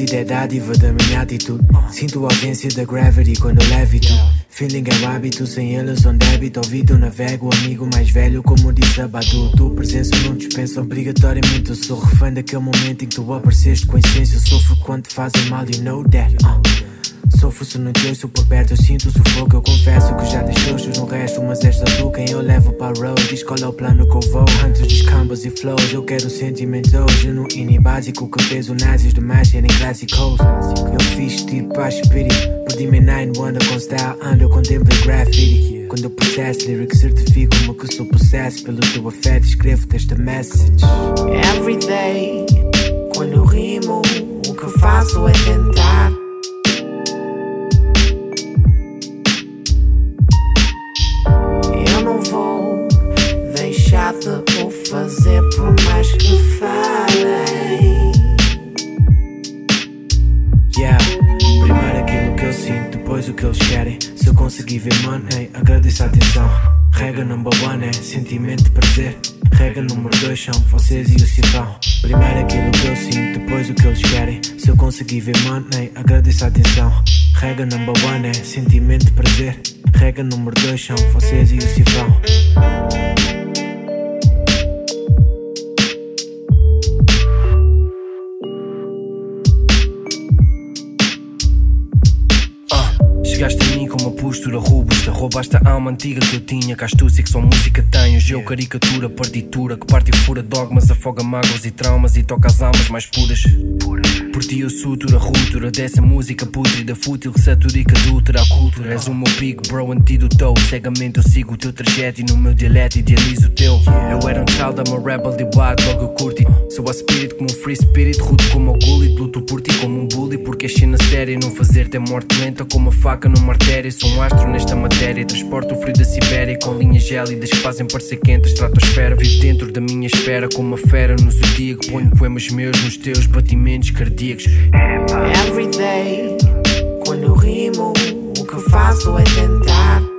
Sinto que a batida é dádiva da minha atitude. Sinto a ausência da gravity quando levito. Feeling é o hábito, sem eles on débito. Ouvido navego, amigo mais velho, como disse a Badu. Tua presença não dispensa obrigatoriamente. Eu sou refém daquele momento em que tu apareceste com essência. Eu sofro quando te fazem mal, you know that. Uh. Sofro se não te ouço por perto, eu sinto o sufoco. Eu confesso que já deixei os no resto, mas esta tu quem eu levo para a road. Diz qual é o plano que eu vou. Antes dos cambas e flows, eu quero sentimentos genuíno e básico que fez o Nazis demais serem clássicos. Eu fiz tipo a spirit, me nine wonder com style, eu contemplo graffiti. Quando eu processo lyrics, certifico-me que sou possesso pelo teu afeto. Escrevo-te esta message. Every day, quando rimo, o que faço é tentar. Sentimento de prazer. Regra número dois são vocês e o cifrão. Primeiro aquilo que eu sinto, depois o que eles querem. Se eu conseguir ver money, agradeço a atenção. Regra number one é sentimento de prazer. Regra número dois são vocês e o cifrão. Ah, Chegaste postura robusta Roubaste a alma antiga que eu tinha. Que a astúcia que só música tem Hoje eu caricatura, partitura Que parte e fura dogmas, afoga mágoas e traumas E toca as almas mais puras. Por ti eu sutura, ruptura Dessa música pútrida, fútil saturica, adultera a cultura. És o meu big bro, antídoto. Cegamente eu sigo o teu trajeto E no meu dialeto idealizo o teu. Eu era um child, I'm a rebel de bad Logo eu curti Sou a spirit como um free spirit Rudo como o gully Luto por ti como um bully Porque é na série Não fazer-te é morte lenta Como uma faca numa artéria. Sou um astro nesta matéria. Transporto o frio da Sibéria Com linhas gélidas que fazem parecer quente. A estratosfera Vivo dentro da minha esfera Como uma fera no zodíaco. Ponho poemas meus nos teus batimentos cardíacos. Every day, quando rimo, o que faço é tentar.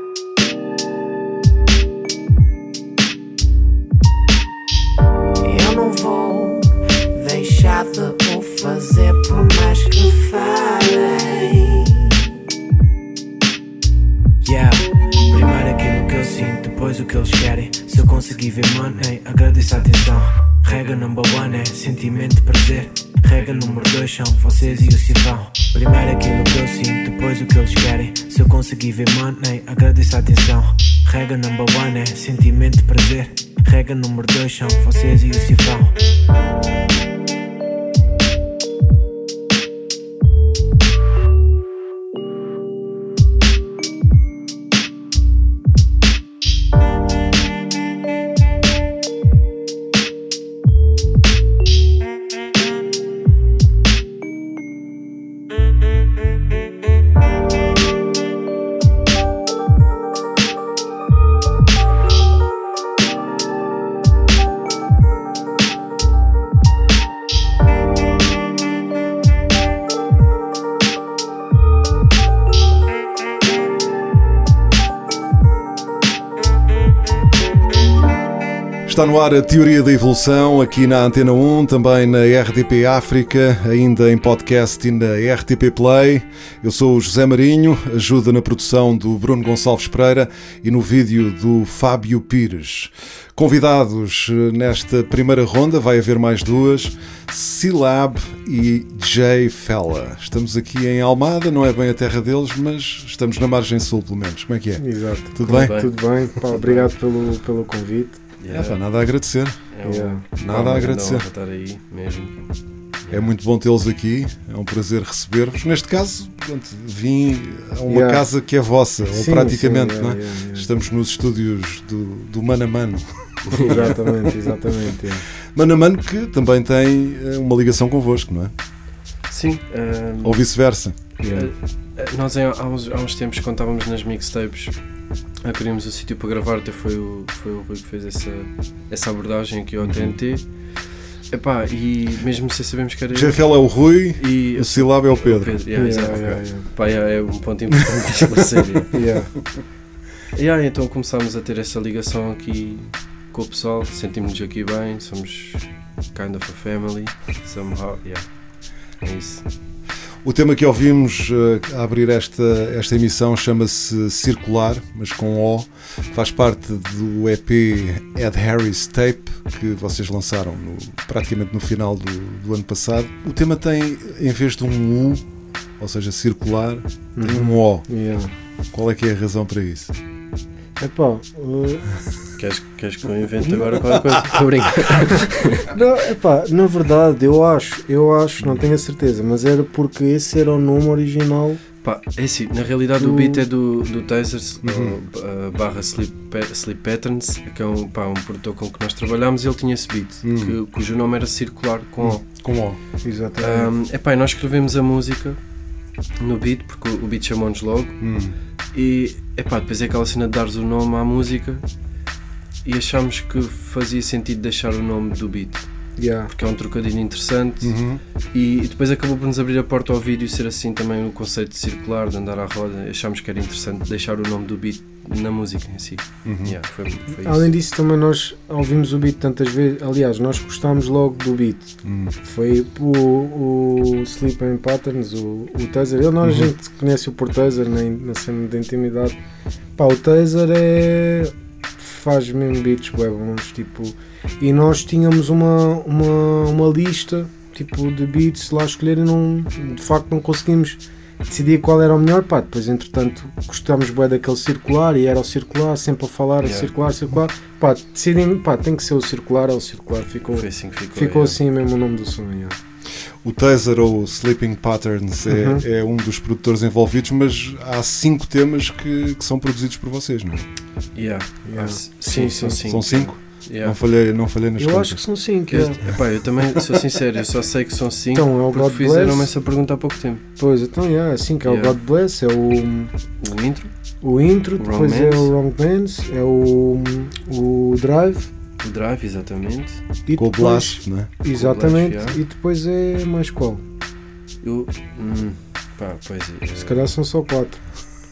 Eu conseguir ver money, agradeço a atenção. Regra number one é sentimento de prazer. Regra número dois são vocês e o cifrão. Primeiro aquilo que eu sinto, depois o que eles querem. Se eu conseguir ver money, agradeço a atenção. Regra number one é sentimento de prazer. Regra número dois são vocês e o cifrão. No ar a Teoria da Evolução, aqui na Antena 1, também na RTP África, ainda em podcast e na RTP Play. Eu sou o José Marinho, ajuda na produção do Bruno Gonçalves Pereira e no vídeo do Fábio Pires. Convidados nesta primeira ronda, vai haver mais duas, Silab e Jay Fella. Estamos aqui em Almada, não é bem a terra deles, mas estamos na margem sul, pelo menos. Como é que é? Exato. Tudo bem? Tudo bem. Pá, obrigado pelo, pelo convite. É, pá, nada a agradecer. É um- Yeah. Nada a uma agradecer. estar aí mesmo. É muito bom tê-los aqui, é um prazer receber-vos. Neste caso, portanto, vim a uma Yeah. casa que é vossa, ou Sim, praticamente, sim, não é? yeah, yeah, yeah. Estamos nos estúdios do, do Mano a Mano. Exatamente, exatamente. yeah. Mano a Mano que também tem eh, uma ligação convosco, não é? Sim, ah, Ou vice-versa. Yeah. ah, nós há, uns, há uns tempos, quando estávamos nas mixtapes, ah, queríamos o sítio para gravar, até foi o, foi o Rui que fez essa, essa abordagem aqui ao TNT. Epá, e mesmo sem sabermos que era GFL é o Rui, e o Silab é o Pedro. Pedro, yeah, Yeah, yeah, ok. yeah. Pá, é um ponto importante esclarecer. Yeah. Yeah, então começámos a ter essa ligação aqui com o pessoal, sentimos-nos aqui bem, somos kind of a family, somehow, yeah. É isso. O tema que ouvimos eh, a abrir esta, esta emissão chama-se Circular, mas com O. Faz parte do EP Ed Harris Tape que vocês lançaram no- praticamente no final do, do ano passado. O tema tem, em vez de um U, ou seja, circular, tem um O. Yeah. Qual é que é a razão para isso? Epá, uh, Queres, queres que eu invente agora qualquer coisa? Estou a brincar. não, epá, na verdade, eu acho, eu acho, não tenho a certeza, mas era porque esse era o nome original. Pá, é assim, na realidade Do- o beat é do, do Tasers, Uhum. uh, barra Sleep, Sleep Patterns, que é um, pá, um produtor com que nós trabalhámos e ele tinha esse beat, Uhum. que- cujo nome era Circular com O. Com O. Exatamente. Um, epá, nós escrevemos a música no beat, porque o, beat chamou-nos logo, Hum. e epá, depois é aquela cena de dares o nome à música e achámos que fazia sentido deixar o nome do beat, yeah. porque é um trocadilho interessante Uhum. e, depois acabou por nos abrir a porta ao vídeo ser assim também o conceito de circular, de andar à roda, achámos que era interessante deixar o nome do beat na música em si. Uhum. Yeah, foi, foi isso. Além disso, também nós ouvimos o beat tantas vezes. Aliás, nós gostámos logo do beat. Hum. Foi o, o Sleeping Patterns, o, o Taser. Ele não a Uhum. gente conhece o por Taser na, na cena de intimidade. Pá, o Taser é. Faz mesmo beats bué bons, tipo. E nós tínhamos uma, uma, uma lista tipo de beats lá a escolher e não, de facto não conseguimos decidir qual era o melhor, pá, depois entretanto gostámos bué daquele circular e era o circular, sempre a falar, a Yeah. circular, circular, pá, decidimos, pá, tem que ser o circular, é o circular, ficou, Foi assim que ficou. ficou yeah. assim mesmo o nome do som, yeah. O Taser ou Sleeping Patterns é, Uhum. é um dos produtores envolvidos, mas há cinco temas que, que são produzidos por vocês, não é? Yeah. Yeah. Ah, sim, são cinco. São cinco? Yeah. Não, falhei, não falhei nas Eu contas. acho que são cinco, Eu, yeah. epá, eu também sou sincero, eu só sei que são cinco Então, é o God fizeram-me Bless. essa pergunta há pouco tempo. Pois, então, yeah, é cinco, é Yeah. o God Bless, é o, O intro, o intro, O depois é o Wrong Bands, é o, o Drive, o drive, exatamente. e Com o depois, Blast, não é? exatamente, Blast, yeah. e depois é mais qual? Eu, hum, pá, pois é. Se calhar são só quatro.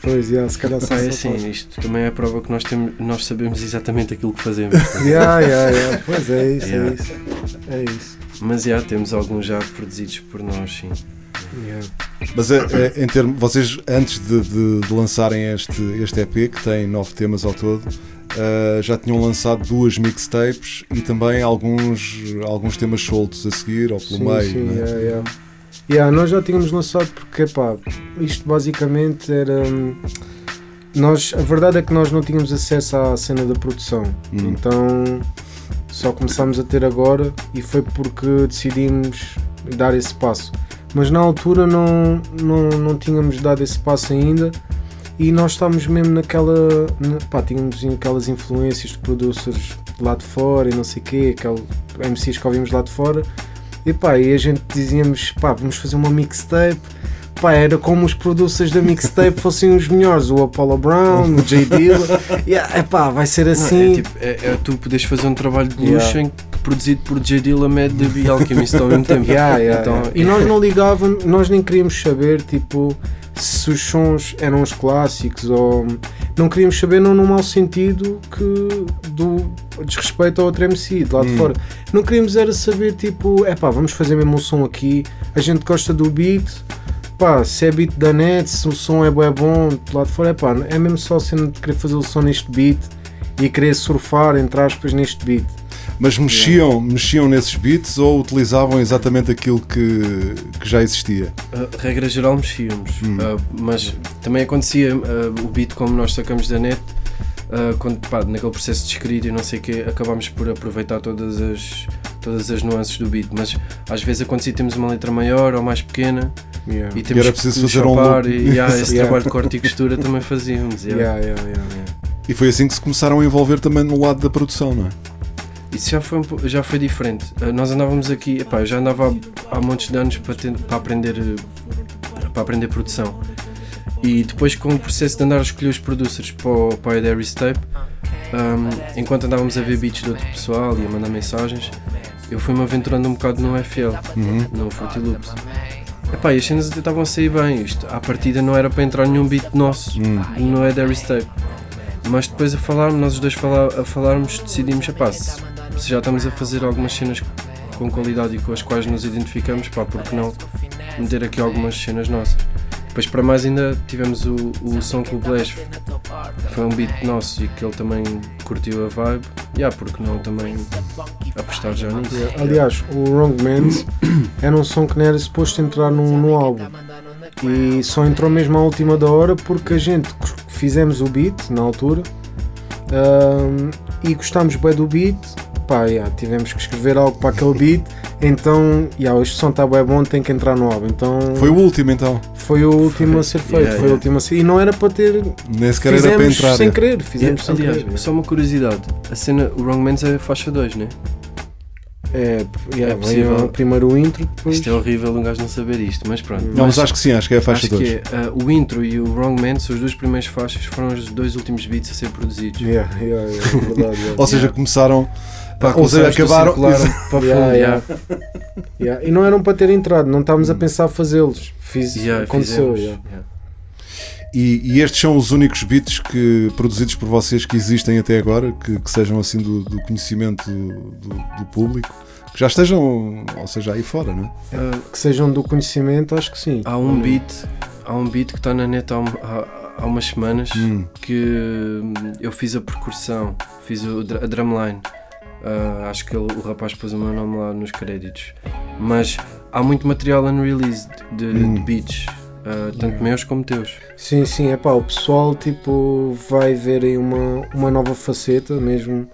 Pois, yeah, se calhar são Pá, é só assim, isto também é a prova que nós, temos, nós sabemos exatamente aquilo que fazemos. Yeah, yeah, yeah. Pois é isso, Yeah. é isso. É isso. Mas já temos alguns já produzidos por nós, sim. Yeah. Mas é, é, em termos, vocês antes de, de- de lançarem este, este EP, que tem nove temas ao todo, ah, já tinham lançado duas mixtapes e também alguns, alguns temas soltos a seguir ou pelo Sim, meio. sim, não é? yeah, yeah. Yeah, nós já tínhamos lançado porque, pá, isto basicamente era. hum, Nós, a verdade é que nós não tínhamos acesso à cena da produção, Hum. então só começámos a ter agora e foi porque decidimos dar esse passo. Mas na altura não, não, não tínhamos dado esse passo ainda e nós estávamos mesmo naquela. na- pá, tínhamos aquelas influências de producers lá de fora e não sei o quê, aquele MCs que ouvimos lá de fora. E pá, e a gente dizíamos, pá, vamos fazer uma mixtape. Pá, era como os producers da mixtape fossem os melhores, o Apollo Brown, o J. Dilla. Yeah, epá, vai ser Não, assim. é, tipo, é, é tu podes fazer um trabalho de luxo Yeah. produzido por J. Dilla, Mad Dib e Alchemist ao mesmo tempo. Yeah, Então. E nós não ligávamos, nós nem queríamos saber, tipo, se os sons eram os clássicos ou. Não queríamos saber, não no mau sentido que do desrespeito ao outro MC de lá de Hum. fora. Não queríamos era saber, tipo, é pá, vamos fazer mesmo um som aqui, a gente gosta do beat, pá, se é beat da net, se o som é bué bom de lá de fora, é pá, é mesmo só de querer fazer o som neste beat e querer surfar, entre aspas, neste beat. Mas mexiam, mexiam nesses beats ou utilizavam exatamente aquilo que, que já existia? Uh, regra geral mexíamos, Hum. Uh, mas também acontecia uh, o beat como nós sacamos da net, uh, quando pá, naquele processo de escrita e não sei o quê, acabámos por aproveitar todas as, todas as nuances do beat, mas às vezes acontecia temos uma letra maior ou mais pequena Yeah. e temos era preciso que fazer um loop. e yeah, esse Yeah. trabalho de corte e costura também fazíamos. yeah. Yeah, yeah, yeah, yeah. E foi assim que se começaram a envolver também no lado da produção, não é? Isso já foi, já foi diferente. Uh, nós andávamos aqui, epá, eu já andava há, há montes de anos para, ten- para aprender para aprender produção. E depois com o processo de andar a escolher os producers para o, para o Dairy Tape, um, enquanto andávamos a ver beats de outro pessoal e a mandar mensagens, eu fui-me aventurando um bocado no FL, no Fruity Loops. Epá, e as cenas até estavam a sair bem. Isto, à partida não era para entrar nenhum beat nosso no É Dairy Tape. Mas depois a falar, nós os dois fala- a falarmos, decidimos, epá, se, se já estamos a fazer algumas cenas com qualidade e com as quais nos identificamos, pá, porque não meter aqui algumas cenas nossas. Depois para mais ainda tivemos o, o som com o Blash, foi um beat nosso e que ele também curtiu a vibe, e yeah, porque não também apostar já nisso. Aliás, o Wrong Man's era um som que não era suposto entrar no, no álbum. E só entrou mesmo à última da hora porque a gente fizemos o beat na altura ahm, e gostámos bem do beat. Pá, yeah, tivemos que escrever algo para aquele beat. Então, yeah, este som está bem bom, tem que entrar no álbum. Então Foi o último então. foi o último a ser feito. Yeah, foi o yeah. último a ser. E não era para ter. Nem sequer era para Fizemos entrar. sem é. querer. Fizemos sem Aliás, querer. só uma curiosidade, a cena, o Wrong Man's é faixa 2, né? É, yeah, É veio possível. primeiro o intro, depois. Isto é horrível um gajo não saber isto, mas pronto. Não, mas acho que sim, acho que é a faixa Acho 2. que é, uh, o intro e o Wrong Man são as duas primeiras faixas, foram os dois últimos beats a ser produzidos. Yeah, yeah, yeah, é verdade, yeah. Ou seja, começaram. Pá, ou seja, acabaram. circular para fundo, Yeah, yeah. Yeah, E não eram para ter entrado, não estávamos a pensar fazê-los. Fiz, Yeah, aconteceu. yeah. yeah. E, e estes são os únicos beats que, produzidos por vocês que existem até agora, que, que sejam assim do, do conhecimento do, do público, que já estejam, ou seja, aí fora, não é? Uh, Que sejam do conhecimento, acho que sim. há um beat, há um beat que está na net há, há- há umas semanas Hum. que hum, eu fiz a percussão, fiz a drumline. Uh, acho que ele- o rapaz pôs o meu nome lá nos créditos. Mas há muito material unreleased de, Hum. de beats, uh, tanto meus como teus. Sim, sim, é pá, o pessoal tipo vai ver aí uma, uma nova faceta mesmo.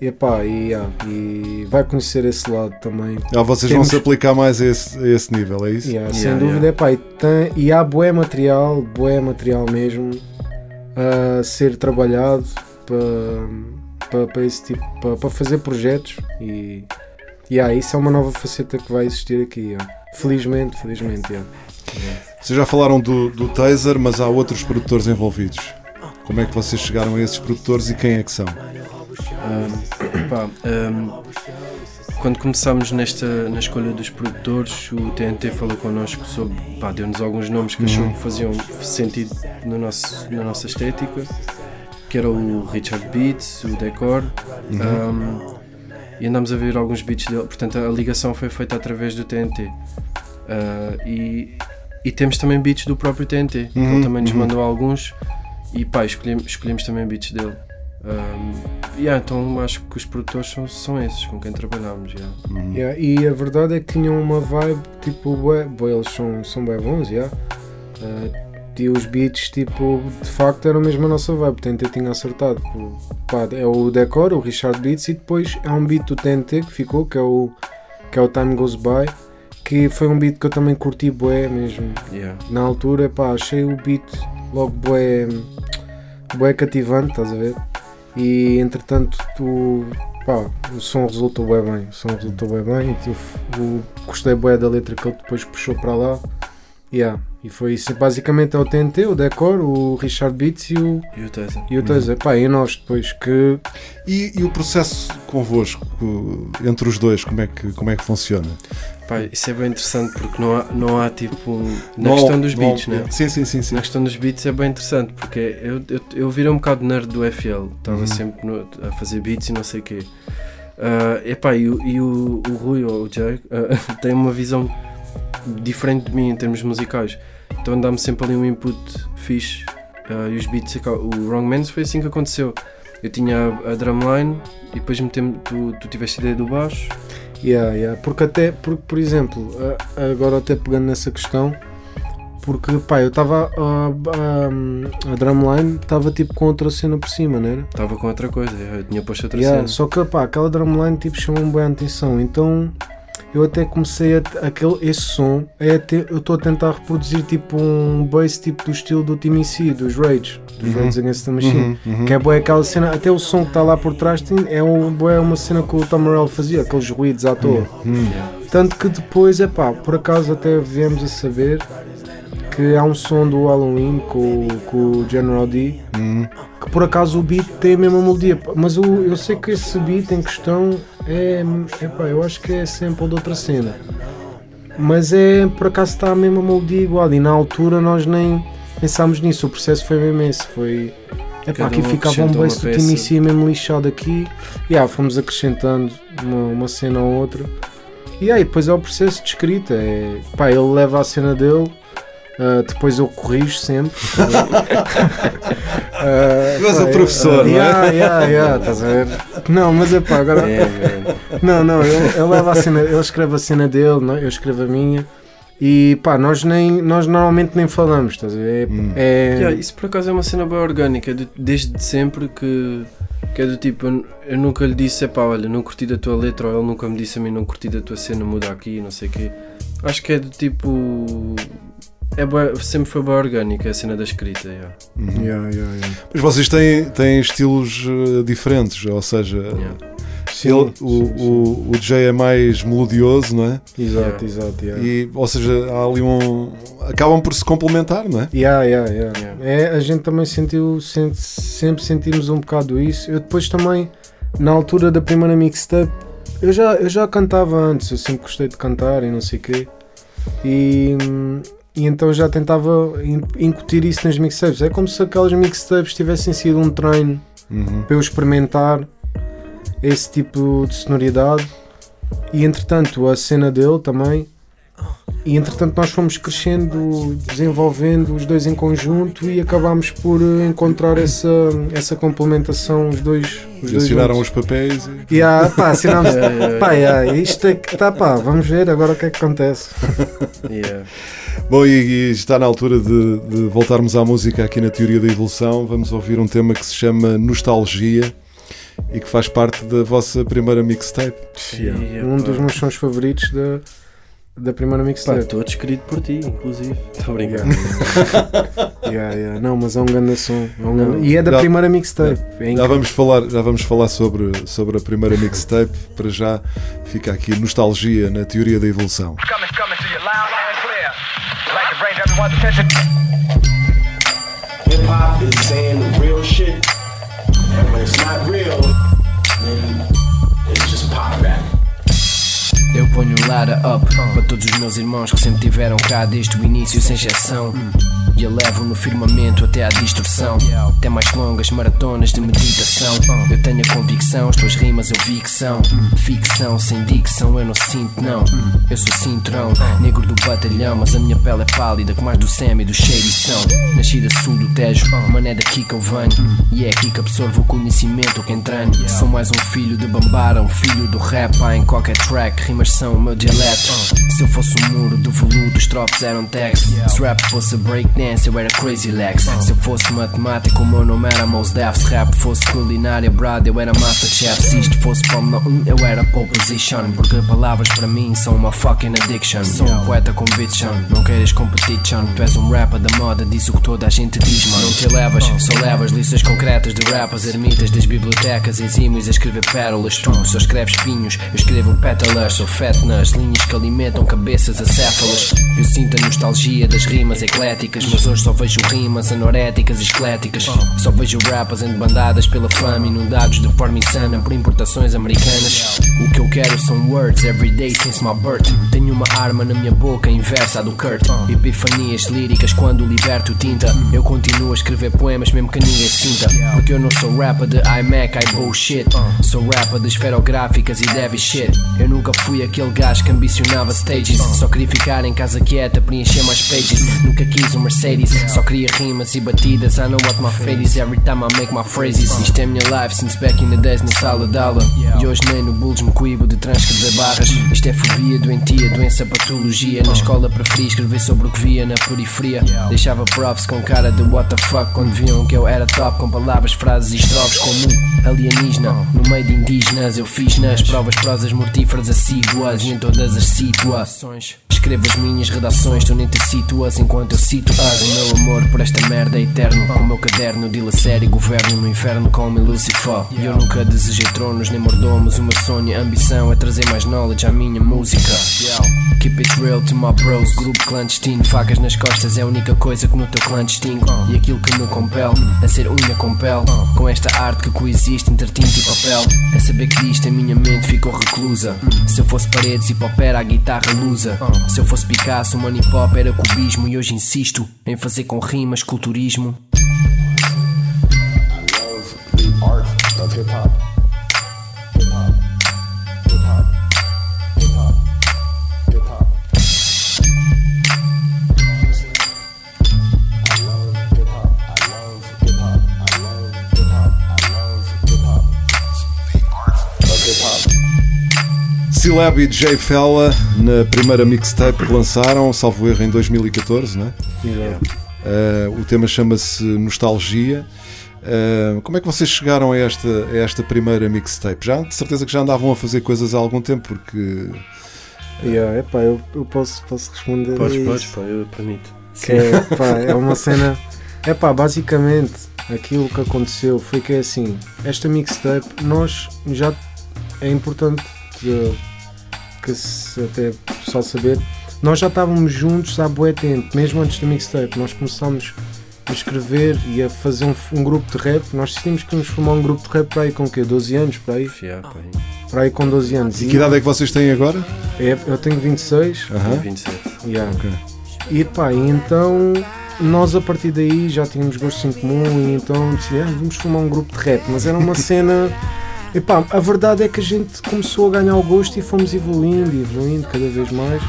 E, epá, e, yeah, e vai conhecer esse lado também. Ah, vocês Temos- vão se aplicar mais a esse, a esse nível, é isso? Yeah, Yeah, sem yeah. dúvida, epá, e, tem, e há bué material, bué material mesmo a ser trabalhado para, para, para esse tipo, para, para fazer projetos e yeah, isso é uma nova faceta que vai existir aqui. yeah. Felizmente, felizmente, yeah. Vocês já falaram do, do Taser, mas há outros produtores envolvidos. Como é que vocês chegaram a esses produtores e quem é que são? Um, pá, um, quando começámos nesta, na escolha dos produtores, o TNT falou connosco sobre, pá, deu-nos alguns nomes que achou que faziam sentido no nosso, na nossa estética, que era o Richard Beats, o Decor, um, e andámos a ver alguns beats dele, portanto a ligação foi feita através do TNT. Uh, e, e temos também beats do próprio TNT, que Uhum, ele também nos uhum. mandou alguns, e pá, escolhemos, escolhemos também beats dele. Um, yeah, então acho que os produtores são, são esses com quem trabalhamos. yeah. Yeah, e a verdade é que tinham uma vibe tipo, bué, bué, eles são, são bem bons, yeah. Uh, e os beats, tipo, de facto eram mesmo a nossa vibe. O TNT tinha acertado. Pá, é o Decor, o Richard Beats, e depois é um beat do TNT que ficou, que é o, que é o Time Goes By, que foi um beat que eu também curti bué mesmo. Yeah. Na altura, pá, achei o beat logo bué, bué cativante, estás a ver? E entretanto, tu, pá, o som resultou bem bem, o som resultou bem bem e tu, o, gostei bué da letra que ele depois puxou para lá. Yeah. E foi isso, basicamente é o TNT, o Decor, o Richard Beats e o, E o Taser? e o Taser. Pá, e nós depois que E, e o processo convosco, entre os dois, como é que, como é que funciona? Pá, isso é bem interessante porque não há, não há tipo. Na Não- questão dos não- beats, né? Sim, sim, sim. sim. Na questão dos beats é bem interessante porque eu, eu, eu virei um bocado nerd do FL, estava Uhum. sempre no- a fazer beats e não sei o quê. Ah, epá, e o, e o, o Rui ou o Jay ah, tem uma visão diferente de mim em termos musicais, então dá-me sempre ali um input fixe ah, e os beats, o Wrong Mans foi assim que aconteceu. Eu tinha a, a drumline e depois metemos, tu, tu tiveste a ideia do baixo. Yeah, yeah. Porque até, porque, por exemplo, agora até pegando nessa questão, porque pá, eu estava a, a, a drumline estava tipo com outra cena por cima, não era? Estava com outra coisa, eu tinha posto outra Yeah, cena. só que pá, aquela drumline tipo chamou-me bem a atenção, então eu até comecei a aquele, esse som, é até, eu estou a tentar reproduzir tipo um bass tipo do estilo do TMC, dos Rage, dos Rage Against the Machine, que é boa aquela cena, até o som que está lá por trás tem, é, um, bué uma cena que o Tom Morello fazia, aqueles ruídos à toa. Tanto que depois, é pá, por acaso até viemos a saber que há um som do Halloween com, o- com o General D que por acaso o beat tem a mesma melodia, mas o- eu sei que esse beat em questão é, pá, eu acho que é sample de outra cena, mas é por acaso está a mesma melodia igual. E na altura nós nem pensámos nisso, o processo foi mesmo esse, foi pá, Cada aqui um ficava um uma do peça. TMC mesmo lixado aqui, e ah, fomos acrescentando uma, uma cena ou outra, e aí depois é o processo de escrita, é, pá, ele leva a cena dele. Ah, depois eu corrijo sempre. Tu és pá, o professor, não é? yeah, yeah, yeah, estás a ver? Não, mas é pá, agora. É. Não, não, ele, ele leva a cena, ele escreve a cena dele, não, é? eu escrevo a minha. E pá, nós, nem, nós normalmente nem falamos, estás a ver? Hum. É, Yeah, isso por acaso é uma cena bem orgânica, de- desde sempre que, que é do tipo, eu, eu nunca lhe disse, pá, olha, não curti da tua letra, ou ele nunca me disse a mim, não curti da tua cena, muda aqui, não sei o quê. Acho que é do tipo. É bué- sempre foi bem orgânica a cena da escrita. yeah. yeah, yeah, yeah. Mas vocês têm, têm estilos eh, diferentes, ou seja, Yeah. Sim, ele, sim, o, sim. o, o DJ é mais melodioso, não é? Exato, Yeah. exato. Yeah. E, ou seja, há ali um. acabam por se complementar, não é? Yeah, yeah, yeah. Yeah. É, a gente também sentiu, sente- sempre sentimos um bocado isso. Eu depois também, na altura da primeira mixtape, eu já, eu já cantava antes, eu sempre gostei de cantar e não sei o quê. E, hum, e então já tentava in- incutir isso nas mixtapes. É como se aquelas mixtapes tivessem sido um treino Uhum. para eu experimentar esse tipo de sonoridade. E entretanto, a cena dele também. E entretanto, nós fomos crescendo, desenvolvendo os dois em conjunto e acabámos por eh, encontrar essa, essa complementação, os dois. Os dois Assinaram juntos. os papéis e. E ah, pá, assinámos. Yeah, yeah, yeah. pá, yeah, isto é que tá, pá, vamos ver agora o que é que acontece. Yeah. Bom, e, e está na altura de, de voltarmos à música aqui na Teoria da Evolução. Vamos ouvir um tema que se chama Nostalgia e que faz parte da vossa primeira mixtape. Yeah, Um pá. dos meus sons favoritos da, da primeira mixtape. todo escrito por ti, inclusive. Estou a brincar. Yeah, yeah. Não, mas é um grande som. É um grande- E é da Já- primeira mixtape. É Já vamos falar, já vamos falar sobre, sobre a primeira mixtape. Para já fica aqui Nostalgia na Teoria da Evolução. Coming, coming attention. Hip hop is saying the real shit, and when it's not real, Eu ponho ladder up para todos os meus irmãos que sempre tiveram cá desde o início sem exceção. E elevo no firmamento até à distorção. Até mais longas maratonas de meditação. Eu tenho a convicção, as tuas rimas eu vi que são. Ficção sem dicção, eu não sinto, não. Eu sou cinturão, negro do batalhão, mas a minha pele é pálida, com mais do Sam e do cheirição. Nascida sul do Tejo, mano é daqui que eu venho. E é aqui que absorvo o conhecimento que entranho. Sou mais um filho de Bambara, um filho do rap. Em qualquer track, são o meu dialeto. Se eu fosse um muro de veludo, os drops eram tags. Se rap fosse breakdance, eu era crazy legs. Se eu fosse matemático, o meu nome era Mos Def. Se rap fosse culinária, brad, eu era Masterchef. Se isto fosse Fórmula 1, eu era pole position. Porque palavras para mim são uma fucking addiction. Sou um poeta com vision, não queres competition. Tu és um rapper da moda, diz o que toda a gente diz, mano. Não te elevas, só levas lições concretas de rappers, ermitas das bibliotecas, exímios a escrever pérolas. Tu só escreves pinhos, eu escrevo pétalas. Sou fatness, linhas que alimentam cabeças acéfalas. Eu sinto a nostalgia das rimas ecléticas, mas hoje só vejo rimas anoréticas e esqueléticas. Só vejo rappers bandadas pela fama, inundados de forma insana por importações americanas. O que eu quero são words everyday since my birth. Tenho uma arma na minha boca, inversa à do Kurt. Epifanias líricas quando liberto tinta. Eu continuo a escrever poemas mesmo que ninguém sinta. Porque eu não sou rapper de iMac, I bullshit. Sou rapper de esferográficas e dev shit. Eu nunca fui aquele gajo que ambicionava stages. Só queria ficar em casa quieta, preencher mais pages. Nunca quis um Mercedes, só queria rimas e batidas. I know what my fate is every time I make my phrases. Isto é a minha life since back in the days na sala de aula. E hoje nem no Bulls me cuibo de transcrever barras. Isto é fobia, doentia, doença, patologia. Na escola preferi escrever sobre o que via na periferia. Deixava profs com cara de what the fuck quando viam que eu era top. Com palavras, frases e estrofes como alienígena. No meio de indígenas eu fiz nas provas prosas mortíferas assíduas e em todas as situações. Escrevo as minhas redações, tu nem te situas enquanto eu cito-as. O meu amor por esta merda é eterno. O meu caderno, dilacério e governo no inferno como Lucifer. E eu nunca desejei tronos nem mordomos. O meu sonho e ambição é trazer mais knowledge à minha música. Keep it real to my bros. Grupo clandestino, facas nas costas é a única coisa que no teu clã distingue. E aquilo que me compele a ser unha com pele. Com esta arte que coexiste entre tinta e papel. É saber que disto a minha mente ficou reclusa. Se eu fosse paredes e pop era a guitarra lusa. Se eu fosse Picasso, o money pop era cubismo. E hoje insisto em fazer com rimas culturismo. the art of hip hop. C-Lab e J Fella na primeira mixtape que lançaram, salvo erro, em 2014, não é? Eh, o tema chama-se Nostalgia. Eh, como é que vocês chegaram a esta, a esta primeira mixtape? Já de certeza que já andavam a fazer coisas há algum tempo, porque Yeah, epá, eu, eu posso, posso responder. Podes, a isso. podes, pá, eu permito. Que é, pá, é uma cena. É pá, basicamente aquilo que aconteceu foi que é assim: esta mixtape, nós já. É importante que, se até o pessoal saber, nós já estávamos juntos há bué tempo, mesmo antes da mixtape. Nós começámos a escrever e a fazer um, um grupo de rap. Nós decidimos que íamos formar um grupo de rap para aí com o quê? 12 anos? Para aí? Yeah, pá, aí. Para aí com 12 anos. e que idade é que vocês têm agora? É, eu tenho 26. Aham. 27. Yeah. Ok. E pá, e então nós a partir daí já tínhamos gostos em comum e então decidimos, "Ah, vamos formar um grupo de rap, mas era uma cena. E pá, a verdade é que a gente começou a ganhar o gosto e fomos evoluindo e evoluindo cada vez mais.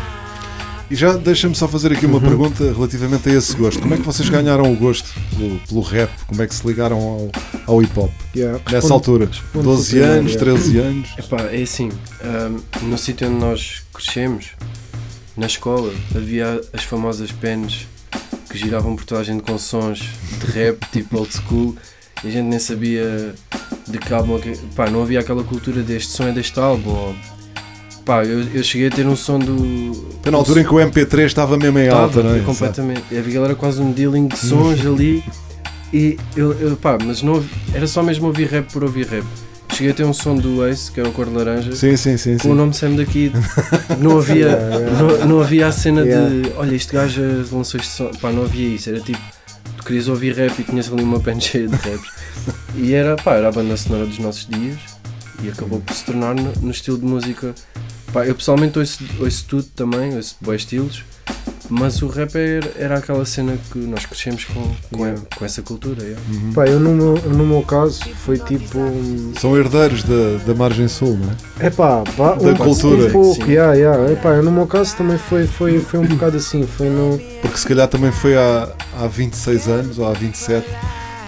E já deixa-me só fazer aqui uma pergunta relativamente a esse gosto. Como é que vocês ganharam o gosto pelo, pelo rap? Como é que se ligaram ao, ao hip hop? Yeah, Nessa respondo- altura? respondo 12 primeiro, anos, yeah. 13 anos? Epá, é assim, ahm, no sítio onde nós crescemos, na escola, havia as famosas pens que giravam por toda a gente com sons de rap, tipo old school, e a gente nem sabia de que álbum. é Pá, não havia aquela cultura deste som é deste álbum. Ou, pá, eu, eu cheguei a ter um som do. Foi na altura em que o MP3 estava mesmo em alta, não é? completamente. Aquilo era quase um dealing de sons ali. E eu, eu pá, mas não era só mesmo ouvir rap por ouvir rap. Cheguei a ter um som do Ace, que era o Cor de Laranja, Sim, sim, sim. com sim. o nome Sam daqui. Não havia, não, não havia a cena Yeah. de olha, este gajo lançou este som. Pá, não havia isso. Era tipo, querias ouvir rap e tinhas ali uma pen cheia de raps. E era, pá, era a banda sonora dos nossos dias e acabou por se tornar no, no estilo de música. Pá, eu pessoalmente ouço, ouço tudo também, ouço bons estilos. Mas o rap era, era aquela cena que nós crescemos com, com, Yeah. com essa cultura. yeah. Pá, eu no meu, eu no meu caso foi tipo. São herdeiros da, da margem sul, não é? É pá, pá, Da um, cultura. Um pouco, Sim. yeah, yeah. Epá, eu no meu caso também foi, foi, foi um bocado assim. Foi no. Porque se calhar também foi há, há 26 anos ou há 27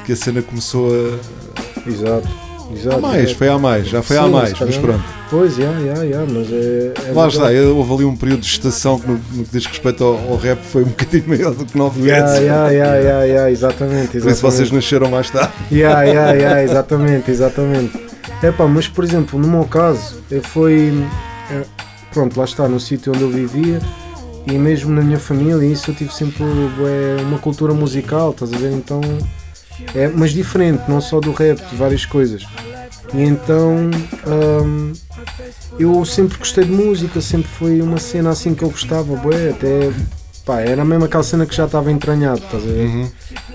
que a cena começou a. Exato. Exato Há mais, foi há mais, já foi Sim, mais, se mas pronto. Pois, yeah, yeah, yeah, mas é. é Lá está, houve ali um período de estação que no, no que diz respeito ao, ao rap foi um bocadinho maior do que 9 Yeah, vezes. yeah, yeah, yeah, yeah, exatamente, Por isso vocês exatamente. nasceram mais tarde. Yeah, yeah, yeah, exatamente, exatamente. É pá, mas por exemplo, no meu caso, eu foi. é, pronto, lá está, no sítio onde eu vivia e mesmo na minha família, isso eu tive sempre é, uma cultura musical, estás a ver? Então. É, mas diferente, não só do rap, de várias coisas. E então. hum, eu sempre gostei de música, sempre foi uma cena assim que eu gostava, até. Pá, era mesmo aquela cena que já estava entranhado, estás a ver? Uhum.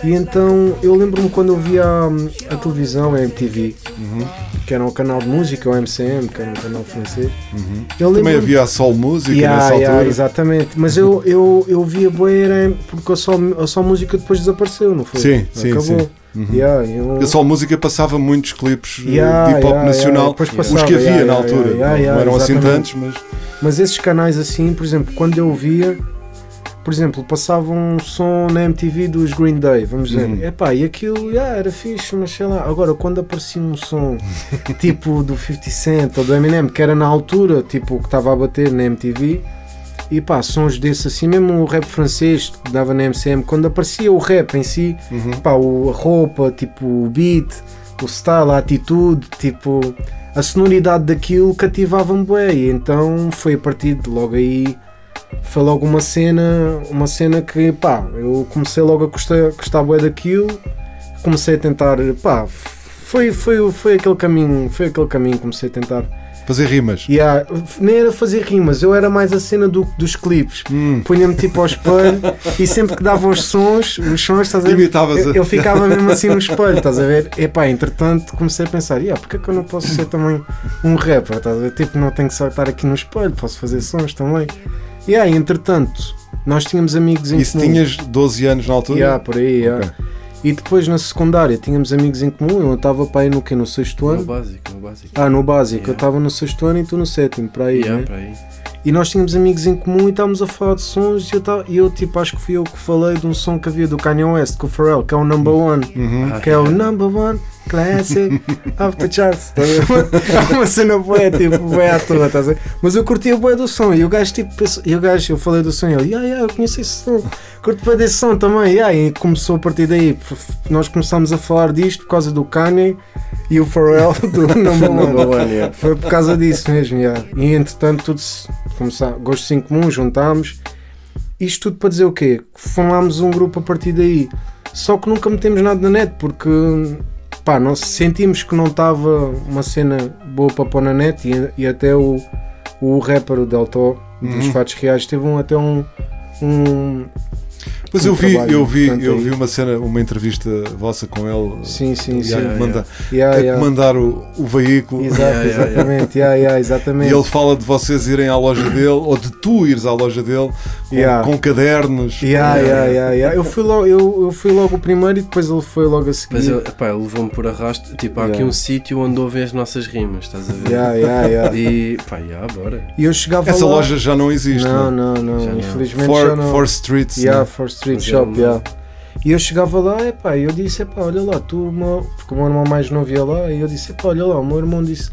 E então eu lembro-me quando eu via hum, a televisão, a MTV, Uhum. que era um canal de música, o MCM, que era um canal francês. Eu Uhum. Também havia a Sol Música Yeah, nessa yeah, altura. exatamente, mas eu, eu, eu via boa era porque a só, a só música depois desapareceu, não foi? Sim, sim, Acabou. sim. Yeah, eu- A Sol Música passava muitos clipes eh, Yeah, de hip hop yeah, nacional, yeah, depois os passava, que havia yeah, na altura. não eram assim exatamente. tantos, mas Mas esses canais assim, por exemplo, quando eu via, por exemplo, passava um som na MTV dos Green Day, vamos dizer, Uhum. epá, e aquilo yeah, era fixe, mas sei lá. Agora, quando aparecia um som tipo do 50 Cent ou do Eminem, que era na altura, tipo, que estava a bater na MTV, e pá, sons desses assim, mesmo o rap francês que dava na MCM, quando aparecia o rap em si, pá, o, a roupa, tipo, o beat, o style, a atitude, tipo, a sonoridade daquilo cativava-me e então foi a partir de logo aí, foi logo uma cena, uma cena que, pá, eu comecei logo a gostar, gostar bué daquilo, comecei a tentar, pá, foi, foi, foi aquele caminho, foi aquele caminho, comecei a tentar fazer rimas. Yeah, nem era fazer rimas, eu era mais a cena do- dos clipes. Hum. Punha-me tipo ao espelho e sempre que dava os sons, os sons, estás a ver? Imitavas Eu, eu ficava mesmo assim no espelho, estás a ver? Epá, entretanto comecei a pensar, yeah, porque é que eu não posso ser também um rapper, estás a ver? Tipo, não tenho que só estar aqui no espelho, posso fazer sons também. E aí, entretanto, nós tínhamos amigos em E se comum. tinhas 12 anos na altura? Yeah, por aí, yeah. Ok. E depois na secundária tínhamos amigos em comum, eu estava para aí no que? No sexto No ano? básico, no básico. Ah, no básico, eu Yeah. estava no sexto ano e tu no sétimo, para aí, Yeah, né? para aí. E nós tínhamos amigos em comum e estávamos a falar de sons e eu, tava- e eu tipo, acho que fui eu que falei de um som que havia do Kanye West com o Pharrell, que é o Number One, Uhum. que é o Number One Classic of the Charts. Tá a uma cena boa, tipo, boa à toa, estás a ver? Mas eu curti o boa do som e o gajo tipo, pensou- e o gajo, eu falei do som e ele, yeah, yeah, eu conheço esse som, curto bem desse som também, yeah, e começou a partir daí, nós começámos a falar disto por causa do Kanye e o Pharrell do Number One. yeah. Foi por causa disso mesmo, yeah. e entretanto tudo começar, gostos em comum, juntámos. Isto tudo para dizer o quê? Formámos um grupo a partir daí. Só que nunca metemos nada na net porque pá, nós sentimos que não estava uma cena boa para pôr na net e, e até o, o rapper, o Delto, dos Uhum. fatos reais, teve um, até um. um Pois um eu vi, trabalho eu vi, importante eu vi uma cena, uma entrevista vossa com ele. Sim, sim, e sim. a Yeah, comandar, Yeah, a yeah. comandar o, o veículo. Exato, Yeah, yeah, yeah. exatamente. Yeah, E exatamente. ele fala de vocês irem à loja dele, ou de tu ires à loja dele, com, Yeah. com cadernos. Yeah, com- yeah, yeah, yeah. Eu, fui logo, eu, eu fui logo o primeiro e depois ele foi logo a seguir. Mas ele, epá, ele levou-me por arrasto. Tipo, há aqui um sítio onde ouvem as nossas rimas, estás a ver? Yeah, yeah, yeah. E pá, yeah, bora. E eu chegava Essa lá. loja já não existe. Não, não? não, não. Não. Infelizmente For, já não. for Streets. Yeah, não? for Street Shop, yeah. E eu chegava lá, epá, e eu disse, epá, olha lá, tu, meu... porque o meu irmão mais novo ia lá, e eu disse, epá, olha lá, o meu irmão disse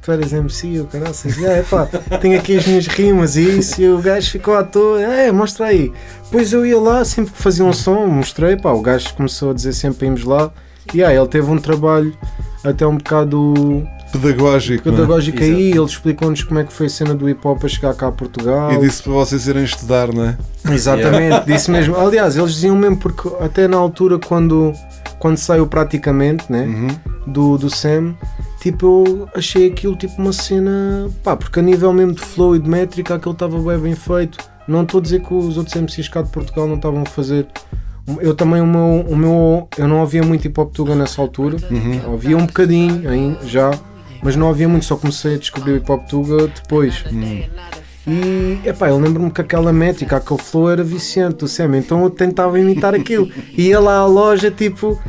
tu eras MC, o caraças, epá, tenho aqui as minhas rimas e isso, e o gajo ficou à toa, é, mostra aí. Depois eu ia lá, sempre que fazia um som, mostrei, pá, o gajo começou a dizer sempre irmos lá, e yeah, ele teve um trabalho até um bocado Pedagógico. não é? pedagógico Exato. aí, ele explicou-nos como é que foi a cena do hip hop a chegar cá a Portugal. E disse para vocês irem estudar, não é? Exatamente, disse mesmo. Aliás, eles diziam mesmo porque até na altura quando, quando saiu praticamente, né, Uhum. do, do Sam, tipo, eu achei aquilo tipo uma cena, pá, porque a nível mesmo de flow e de métrica aquilo estava bem bem feito. Não estou a dizer que os outros MCs cá de Portugal não estavam a fazer. Eu também, o meu, o meu eu não ouvia muito hip hop tuga nessa altura, ouvia um bocadinho aí, já, mas não havia muito, só comecei a descobrir o hip hop tuga depois. E epá, eu lembro-me que aquela métrica, aquele flow era viciante do Sam, então eu tentava imitar aquilo. Ia lá à loja, tipo,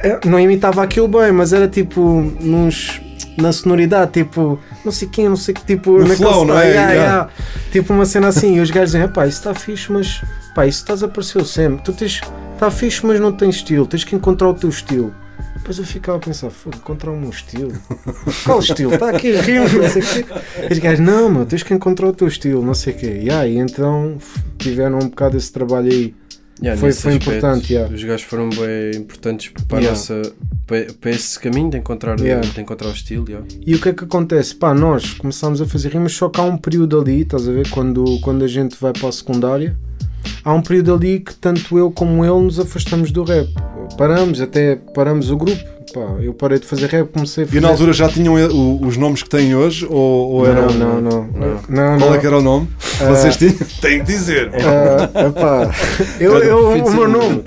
eh, não imitava aquilo bem, mas era tipo nos, na sonoridade, tipo, não sei quem, não sei que tipo, No flow, não é? yeah, Yeah. yeah. tipo uma cena assim. E os gajos dizem, pá, isso está fixe, mas pá, isso estás a parecer o Sam, tu tens, está fixe, mas não tens estilo, tens que encontrar o teu estilo. Depois eu ficava a pensar, foda, encontrar o meu estilo. Qual estilo? Está aqui rimo, não sei o quê. Os gajos, não, meu, tens que encontrar o teu estilo, não sei o quê. Yeah, e então tiveram um bocado esse trabalho aí. Yeah, Foi- foi aspecto, importante, yeah. Os gajos foram bem importantes para, Yeah. nossa, para, para esse caminho de encontrar, Yeah. de encontrar o estilo. E o que é que acontece? Pá, nós começámos a fazer rimas, só que há um período ali, estás a ver, quando, quando a gente vai para a secundária, há um período ali que tanto eu como ele nos afastamos do rap. Paramos, até paramos o grupo. Pá, eu parei de fazer rap, comecei a fazer... E na altura já tinham eh, o- os nomes que têm hoje? Ou, ou não, eram. não, não, não, não, Qual é que era o nome? Ah, Vocês tinham? Tem que dizer. Ah, epá, eu, eu, o meu nome?